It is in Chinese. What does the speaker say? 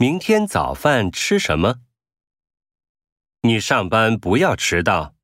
明天早饭吃什么？你上班不要迟到。